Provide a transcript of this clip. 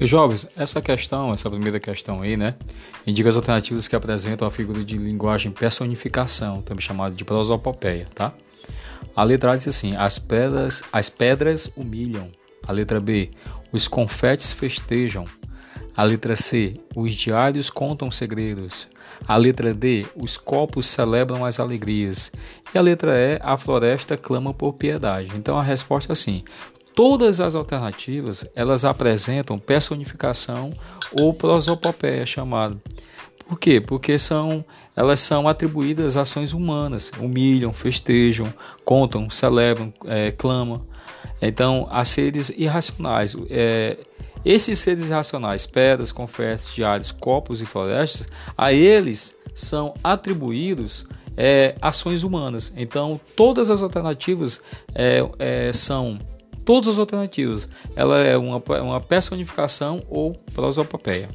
E, jovens, essa questão, essa primeira questão aí, né, indica as alternativas que apresentam a figura de linguagem personificação, também chamada de prosopopeia, tá? A letra A diz assim: as pedras, as pedras humilham. A letra B: os confetes festejam. A letra C: os diários contam segredos. A letra D: os copos celebram as alegrias. E a letra E: a floresta clama por piedade. Então a resposta é assim: todas as alternativas elas apresentam personificação ou prosopopeia chamada. Por quê? Porque são, elas são atribuídas ações humanas, humilham, festejam, contam, celebram, é, clamam. Então, a seres irracionais. É, esses seres irracionais, pedras, confetes, diários, copos e florestas, a eles são atribuídos é, ações humanas. Então, todas as alternativas é, é, são todas as alternativas. Ela é uma, uma personificação ou prosopopeia.